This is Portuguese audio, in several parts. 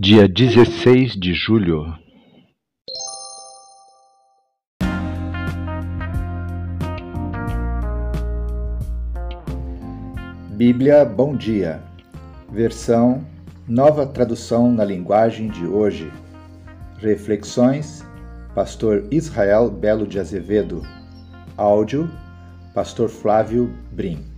Dia dezesseis de julho Bíblia Bom Dia, versão Nova Tradução na Linguagem de Hoje. Reflexões, Pastor Israel Belo de Azevedo. Áudio, Pastor Flávio Brim.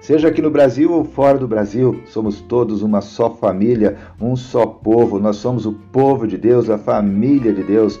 Seja aqui no Brasil ou fora do Brasil, somos todos uma só família, um só povo. Nós somos o povo de Deus, a família de Deus.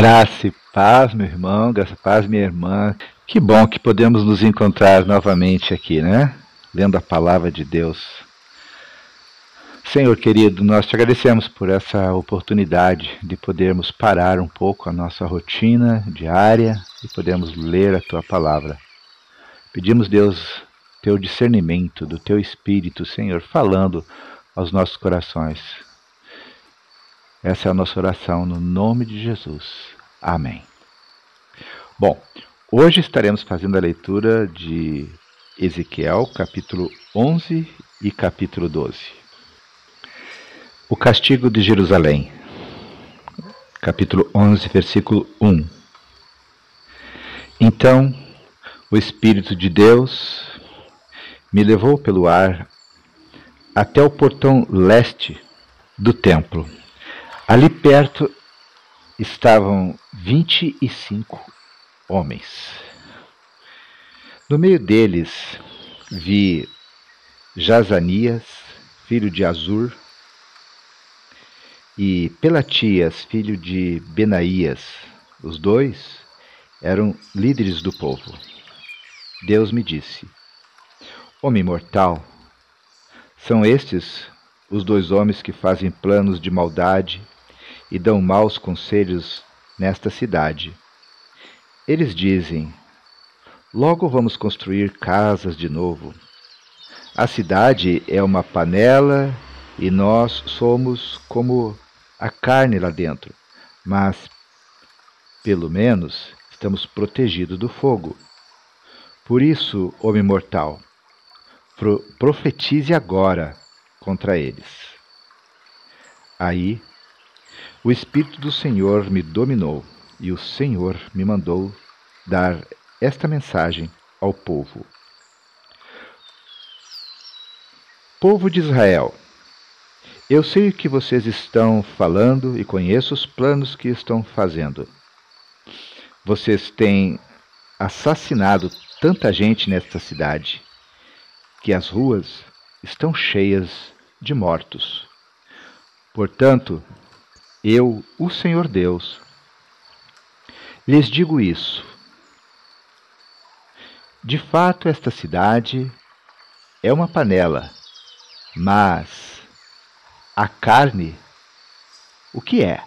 Graça e paz, meu irmão, graça e paz, minha irmã. Que bom que podemos nos encontrar novamente aqui, né? Lendo a palavra de Deus. Senhor querido, nós te agradecemos por essa oportunidade de podermos parar um pouco a nossa rotina diária e podermos ler a tua palavra. Pedimos, Deus, teu discernimento do teu espírito, Senhor, falando aos nossos corações essa é a nossa oração no nome de Jesus. Amém. Bom, hoje estaremos fazendo a leitura de Ezequiel, capítulo 11 e capítulo 12. O castigo de Jerusalém, capítulo 11, versículo 1. Então, o Espírito de Deus me levou pelo ar até o portão leste do templo Ali perto estavam vinte e cinco homens. No meio deles vi Jazanias, filho de Azur, e Pelatias, filho de Benaías. Os dois eram líderes do povo. Deus me disse: Homem mortal, são estes os dois homens que fazem planos de maldade e dão maus conselhos nesta cidade. Eles dizem: Logo vamos construir casas de novo. A cidade é uma panela e nós somos como a carne lá dentro, mas pelo menos estamos protegidos do fogo. Por isso, homem mortal, pro profetize agora contra eles. Aí o Espírito do Senhor me dominou e o Senhor me mandou dar esta mensagem ao povo. Povo de Israel, eu sei o que vocês estão falando e conheço os planos que estão fazendo. Vocês têm assassinado tanta gente nesta cidade que as ruas estão cheias de mortos. Portanto, eu, o Senhor Deus, lhes digo isso. De fato, esta cidade é uma panela, mas a carne, o que é?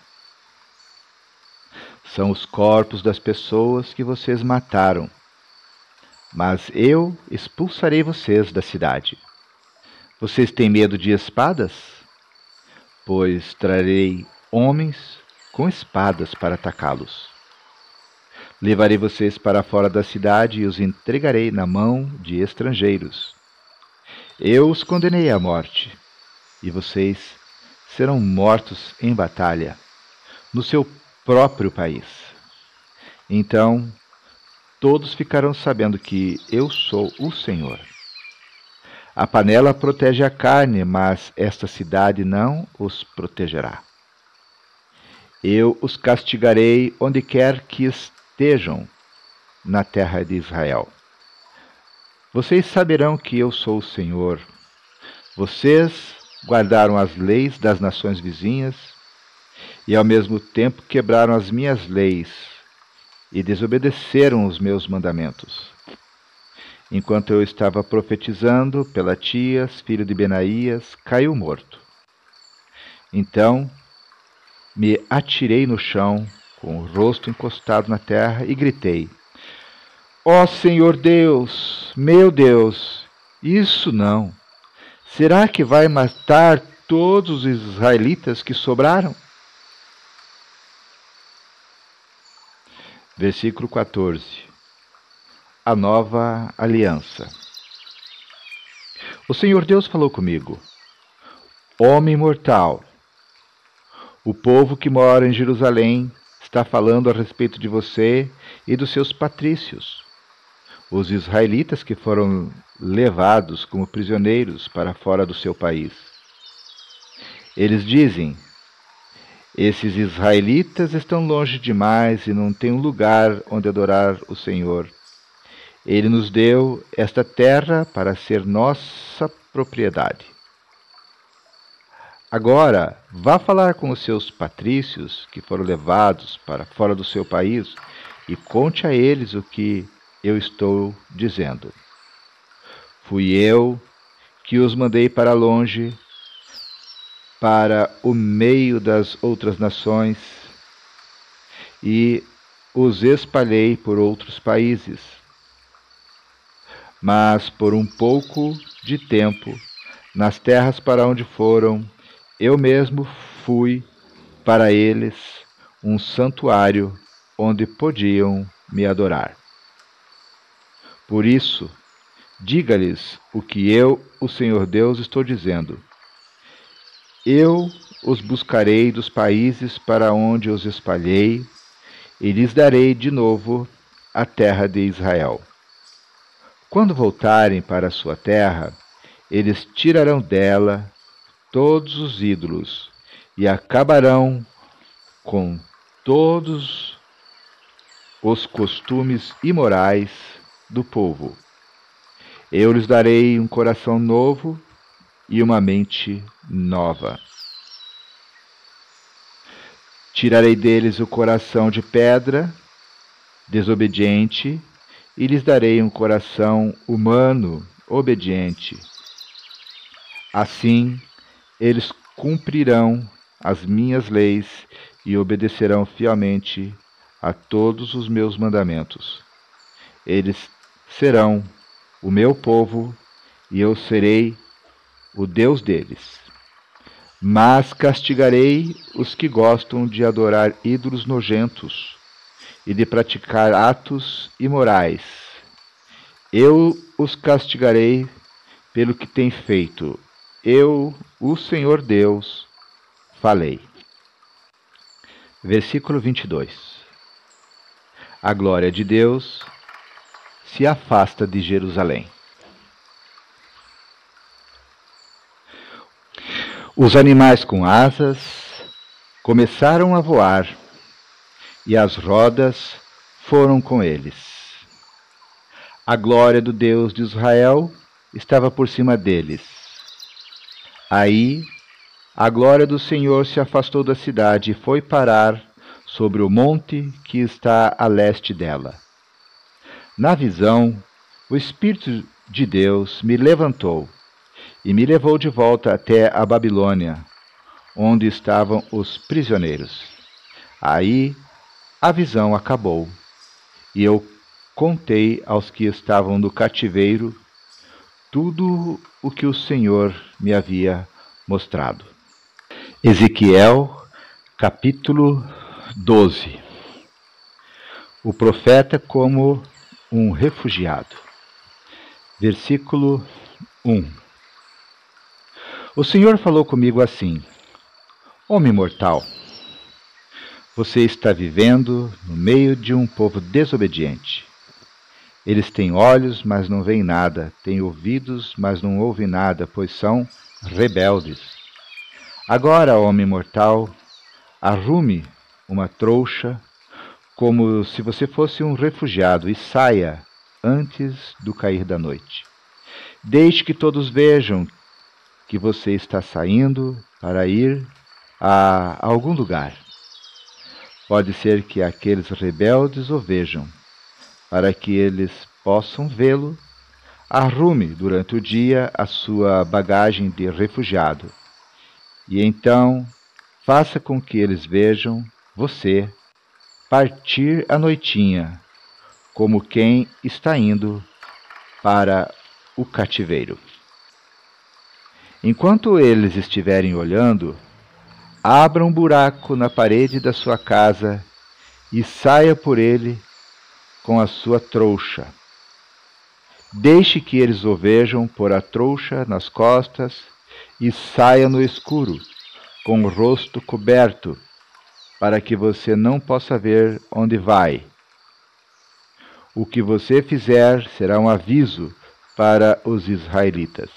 São os corpos das pessoas que vocês mataram, mas eu expulsarei vocês da cidade. Vocês têm medo de espadas? Pois trarei homens com espadas para atacá-los. Levarei vocês para fora da cidade e os entregarei na mão de estrangeiros. Eu os condenei à morte, e vocês serão mortos em batalha, no seu próprio país. Então, todos ficarão sabendo que eu sou o Senhor. A panela protege a carne, mas esta cidade não os protegerá. Eu os castigarei onde quer que estejam na terra de Israel. Vocês saberão que eu sou o Senhor. Vocês guardaram as leis das nações vizinhas e ao mesmo tempo quebraram as minhas leis e desobedeceram os meus mandamentos. Enquanto eu estava profetizando, Pelatias, filho de Benaías, caiu morto. Então me atirei no chão com o rosto encostado na terra e gritei: Ó oh, Senhor Deus, meu Deus, isso não. Será que vai matar todos os israelitas que sobraram? Versículo 14. A nova aliança. O Senhor Deus falou comigo: Homem mortal, o povo que mora em Jerusalém está falando a respeito de você e dos seus patrícios, os israelitas que foram levados como prisioneiros para fora do seu país. Eles dizem: Esses israelitas estão longe demais e não têm um lugar onde adorar o Senhor. Ele nos deu esta terra para ser nossa propriedade. Agora, vá falar com os seus patrícios que foram levados para fora do seu país e conte a eles o que eu estou dizendo. Fui eu que os mandei para longe, para o meio das outras nações, e os espalhei por outros países. Mas por um pouco de tempo, nas terras para onde foram, eu mesmo fui para eles um santuário onde podiam me adorar. Por isso, diga-lhes o que eu, o Senhor Deus, estou dizendo. Eu os buscarei dos países para onde os espalhei, e lhes darei de novo a terra de Israel. Quando voltarem para sua terra, eles tirarão dela todos os ídolos e acabarão com todos os costumes imorais do povo. Eu lhes darei um coração novo e uma mente nova. Tirarei deles o coração de pedra, desobediente, e lhes darei um coração humano, obediente. Assim, eles cumprirão as minhas leis e obedecerão fielmente a todos os meus mandamentos. Eles serão o meu povo e eu serei o Deus deles. Mas castigarei os que gostam de adorar ídolos nojentos e de praticar atos imorais. Eu os castigarei pelo que têm feito, eu, o Senhor Deus, falei. Versículo 22. A glória de Deus se afasta de Jerusalém. Os animais com asas começaram a voar e as rodas foram com eles. A glória do Deus de Israel estava por cima deles Aí a glória do Senhor se afastou da cidade e foi parar sobre o monte que está a leste dela. Na visão, o Espírito de Deus me levantou e me levou de volta até a Babilônia, onde estavam os prisioneiros. Aí a visão acabou e eu contei aos que estavam no cativeiro tudo o que o Senhor me havia mostrado. Ezequiel, capítulo 12. o profeta como um refugiado. Versículo 1 O Senhor falou comigo assim: Homem mortal, você está vivendo no meio de um povo desobediente. Eles têm olhos, mas não veem nada, têm ouvidos, mas não ouvem nada, pois são rebeldes. Agora, homem mortal, arrume uma trouxa como se você fosse um refugiado, e saia antes do cair da noite. Deixe que todos vejam que você está saindo para ir a algum lugar. Pode ser que aqueles rebeldes o vejam, para que eles possam vê-lo. Arrume durante o dia a sua bagagem de refugiado, e então faça com que eles vejam você partir à noitinha, como quem está indo para o cativeiro. Enquanto eles estiverem olhando, abra um buraco na parede da sua casa e saia por ele com a sua trouxa. Deixe que eles o vejam por a trouxa nas costas e saia no escuro, com o rosto coberto para que você não possa ver onde vai. O que você fizer será um aviso para os israelitas.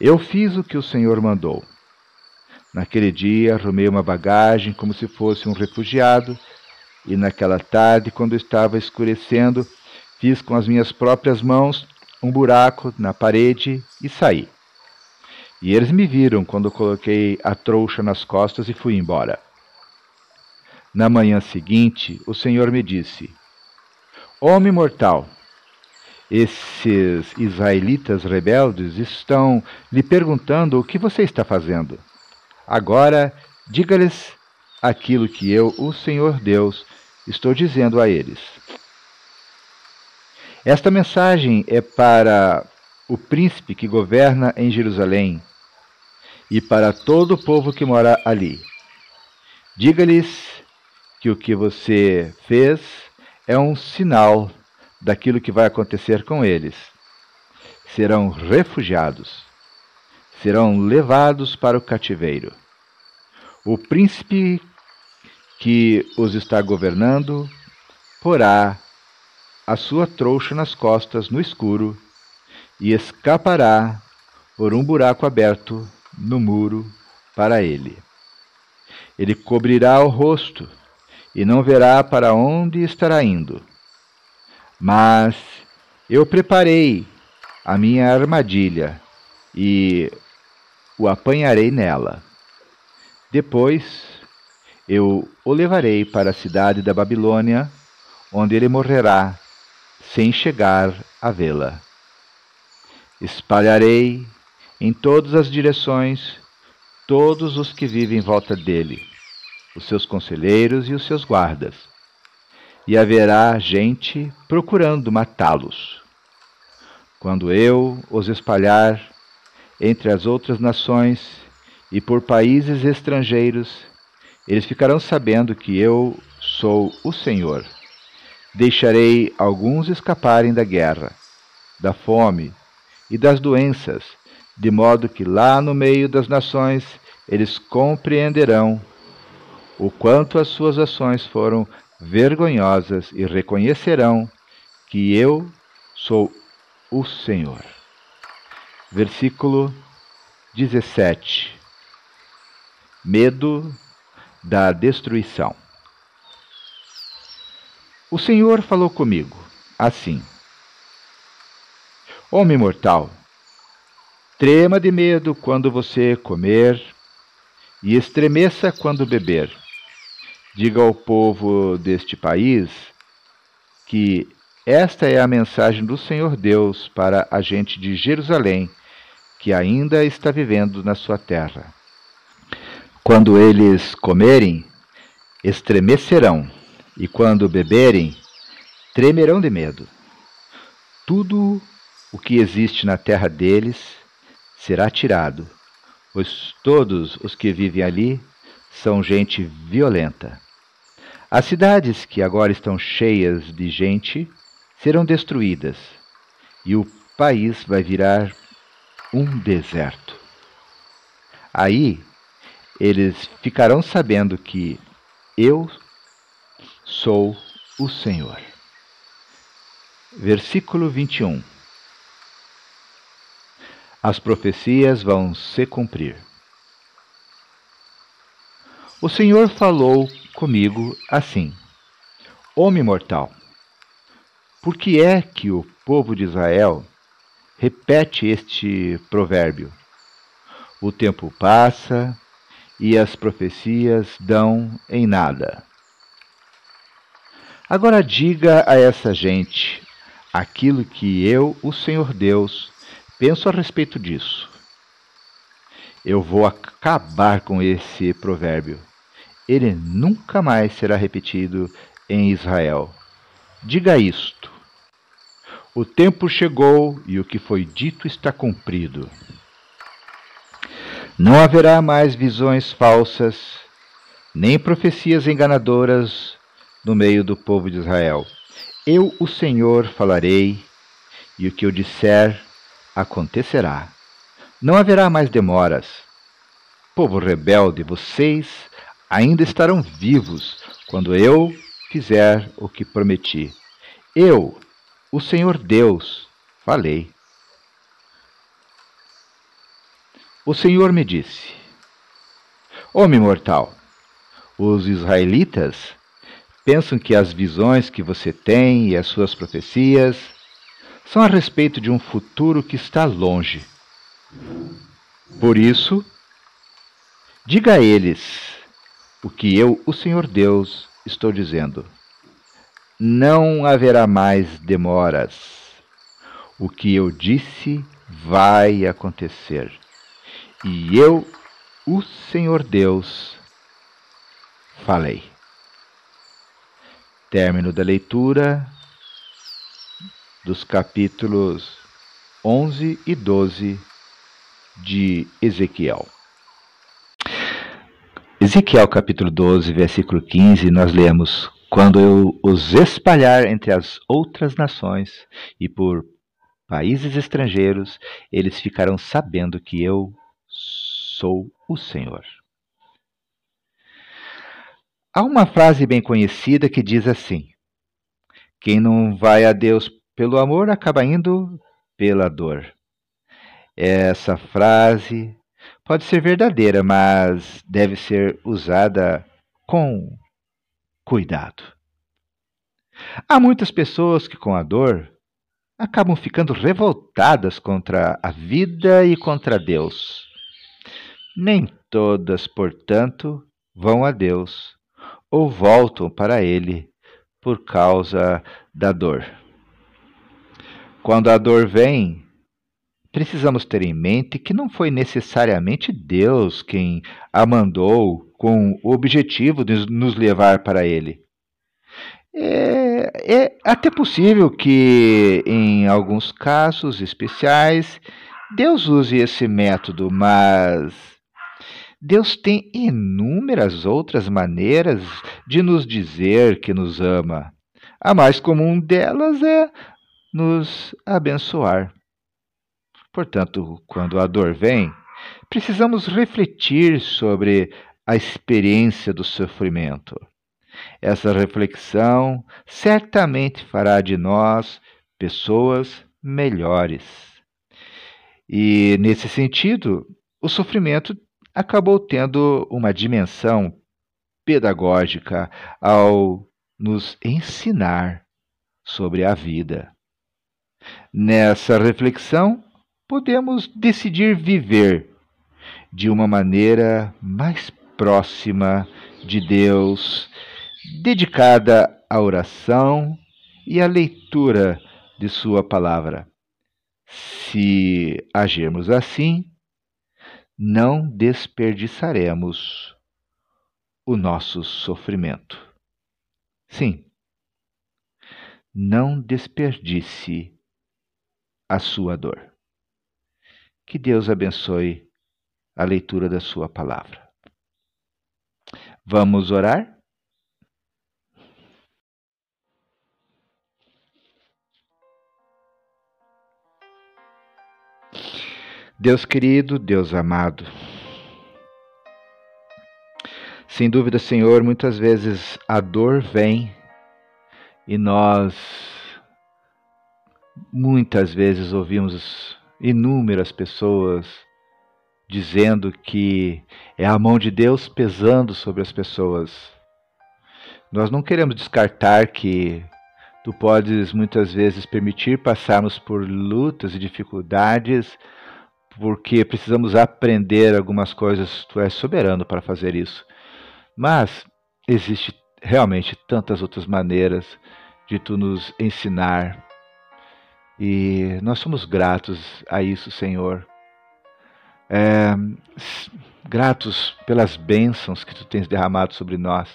Eu fiz o que o Senhor mandou. Naquele dia arrumei uma bagagem como se fosse um refugiado, e naquela tarde, quando estava escurecendo, fiz com as minhas próprias mãos um buraco na parede e saí. E eles me viram quando coloquei a trouxa nas costas e fui embora. Na manhã seguinte, o Senhor me disse: Homem mortal, esses israelitas rebeldes estão lhe perguntando o que você está fazendo. Agora, diga-lhes aquilo que eu, o Senhor Deus, estou dizendo a eles. Esta mensagem é para o príncipe que governa em Jerusalém e para todo o povo que mora ali. Diga-lhes que o que você fez é um sinal daquilo que vai acontecer com eles. Serão refugiados, serão levados para o cativeiro. O príncipe que os está governando porá a sua trouxa nas costas no escuro e escapará por um buraco aberto no muro para ele. Ele cobrirá o rosto e não verá para onde estará indo. Mas eu preparei a minha armadilha e o apanharei nela. Depois eu o levarei para a cidade da Babilônia, onde ele morrerá sem chegar a vê-la. Espalharei em todas as direções todos os que vivem em volta dele os seus conselheiros e os seus guardas, e haverá gente procurando matá-los. Quando eu os espalhar entre as outras nações e por países estrangeiros, eles ficarão sabendo que eu sou o Senhor. Deixarei alguns escaparem da guerra, da fome e das doenças, de modo que lá no meio das nações eles compreenderão o quanto as suas ações foram vergonhosas e reconhecerão que eu sou o Senhor. Versículo 17. Medo da destruição. O Senhor falou comigo assim: Homem mortal, trema de medo quando você comer e estremeça quando beber Diga ao povo deste país que esta é a mensagem do Senhor Deus para a gente de Jerusalém que ainda está vivendo na sua terra. Quando eles comerem, estremecerão, e quando beberem, tremerão de medo. Tudo o que existe na terra deles será tirado, pois todos os que vivem ali são gente violenta. As cidades que agora estão cheias de gente serão destruídas e o país vai virar um deserto. Aí eles ficarão sabendo que eu sou o Senhor. Versículo 21 As profecias vão se cumprir. O Senhor falou comigo assim: Homem mortal, por que é que o povo de Israel repete este provérbio? O tempo passa e as profecias dão em nada. Agora diga a essa gente aquilo que eu, o Senhor Deus, penso a respeito disso. Eu vou acabar com esse provérbio. Ele nunca mais será repetido em Israel. Diga isto: O tempo chegou e o que foi dito está cumprido. Não haverá mais visões falsas, nem profecias enganadoras no meio do povo de Israel. Eu, o Senhor, falarei, e o que eu disser acontecerá. Não haverá mais demoras. Povo rebelde, vocês ainda estarão vivos quando eu fizer o que prometi. Eu, o Senhor Deus, falei. O Senhor me disse: Homem mortal, os israelitas pensam que as visões que você tem e as suas profecias são a respeito de um futuro que está longe. Por isso, diga a eles o que eu, o Senhor Deus, estou dizendo. Não haverá mais demoras. O que eu disse vai acontecer. E eu, o Senhor Deus, falei. Término da leitura dos capítulos 11 e 12 de Ezequiel. Ezequiel capítulo 12, versículo 15, nós lemos: Quando eu os espalhar entre as outras nações e por países estrangeiros, eles ficarão sabendo que eu sou o Senhor. Há uma frase bem conhecida que diz assim: Quem não vai a Deus pelo amor acaba indo pela dor. Essa frase pode ser verdadeira, mas deve ser usada com cuidado. Há muitas pessoas que, com a dor, acabam ficando revoltadas contra a vida e contra Deus. Nem todas, portanto, vão a Deus ou voltam para Ele por causa da dor. Quando a dor vem, precisamos ter em mente que não foi necessariamente Deus quem a mandou com o objetivo de nos levar para Ele. É, é até possível que, em alguns casos especiais, Deus use esse método, mas Deus tem inúmeras outras maneiras de nos dizer que nos ama. A mais comum delas é nos abençoar. Portanto, quando a dor vem, precisamos refletir sobre a experiência do sofrimento. Essa reflexão certamente fará de nós pessoas melhores. E, nesse sentido, o sofrimento acabou tendo uma dimensão pedagógica ao nos ensinar sobre a vida. Nessa reflexão, podemos decidir viver de uma maneira mais próxima de Deus, dedicada à oração e à leitura de Sua palavra. Se agirmos assim, não desperdiçaremos o nosso sofrimento. Sim, não desperdice a sua dor. Que Deus abençoe a leitura da Sua palavra. Vamos orar? Deus querido, Deus amado, sem dúvida, Senhor, muitas vezes a dor vem e nós muitas vezes ouvimos inúmeras pessoas dizendo que é a mão de Deus pesando sobre as pessoas. Nós não queremos descartar que tu podes muitas vezes permitir passarmos por lutas e dificuldades porque precisamos aprender algumas coisas, tu és soberano para fazer isso. Mas existe realmente tantas outras maneiras de tu nos ensinar. E nós somos gratos a isso, Senhor. É, gratos pelas bênçãos que tu tens derramado sobre nós,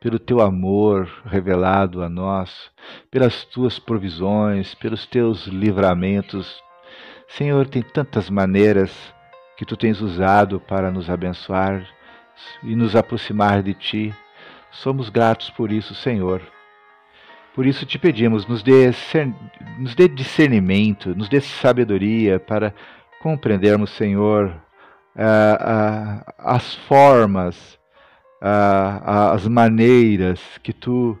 pelo teu amor revelado a nós, pelas tuas provisões, pelos teus livramentos. Senhor, tem tantas maneiras que tu tens usado para nos abençoar e nos aproximar de ti. Somos gratos por isso, Senhor. Por isso te pedimos, nos dê, nos dê discernimento, nos dê sabedoria para compreendermos, Senhor, as formas, as maneiras que tu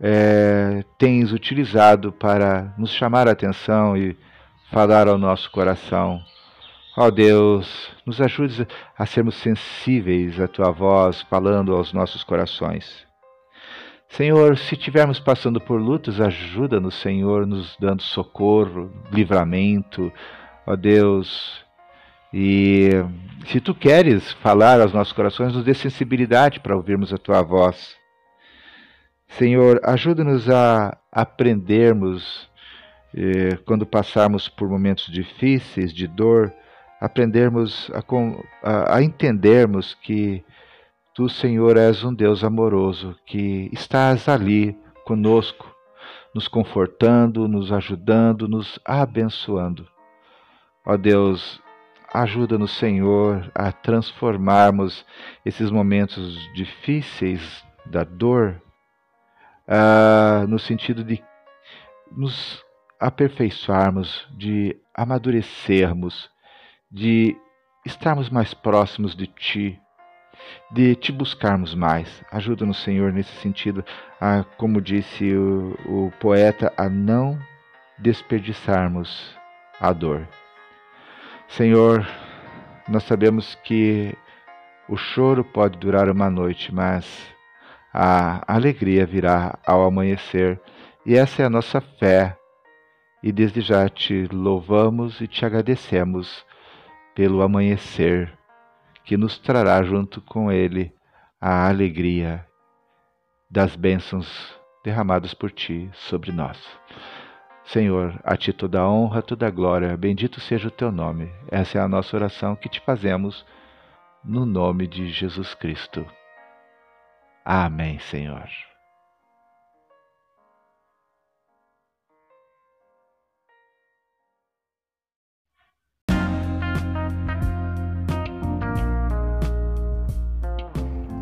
é, tens utilizado para nos chamar a atenção e falar ao nosso coração. Ó oh Deus, nos ajude a sermos sensíveis à tua voz falando aos nossos corações. Senhor, se estivermos passando por lutas, ajuda-nos, Senhor, nos dando socorro, livramento, ó Deus. E se tu queres falar aos nossos corações, nos dê sensibilidade para ouvirmos a tua voz. Senhor, ajuda-nos a aprendermos, quando passarmos por momentos difíceis, de dor, aprendermos a, a, a entendermos que tu, Senhor, és um Deus amoroso, que estás ali conosco, nos confortando, nos ajudando, nos abençoando. Ó Deus, ajuda-nos, Senhor, a transformarmos esses momentos difíceis da dor uh, no sentido de nos aperfeiçoarmos, de amadurecermos, de estarmos mais próximos de Ti, de Te buscarmos mais. Ajuda-nos, Senhor, nesse sentido, a, como disse o, o poeta, a não desperdiçarmos a dor. Senhor, nós sabemos que o choro pode durar uma noite, mas a alegria virá ao amanhecer, e essa é a nossa fé. E desde já te louvamos e te agradecemos pelo amanhecer, que nos trará junto com ele a alegria das bênçãos derramadas por ti sobre nós. Senhor, a ti toda a honra, toda a glória, bendito seja o teu nome. Essa é a nossa oração que te fazemos no nome de Jesus Cristo. Amém, Senhor.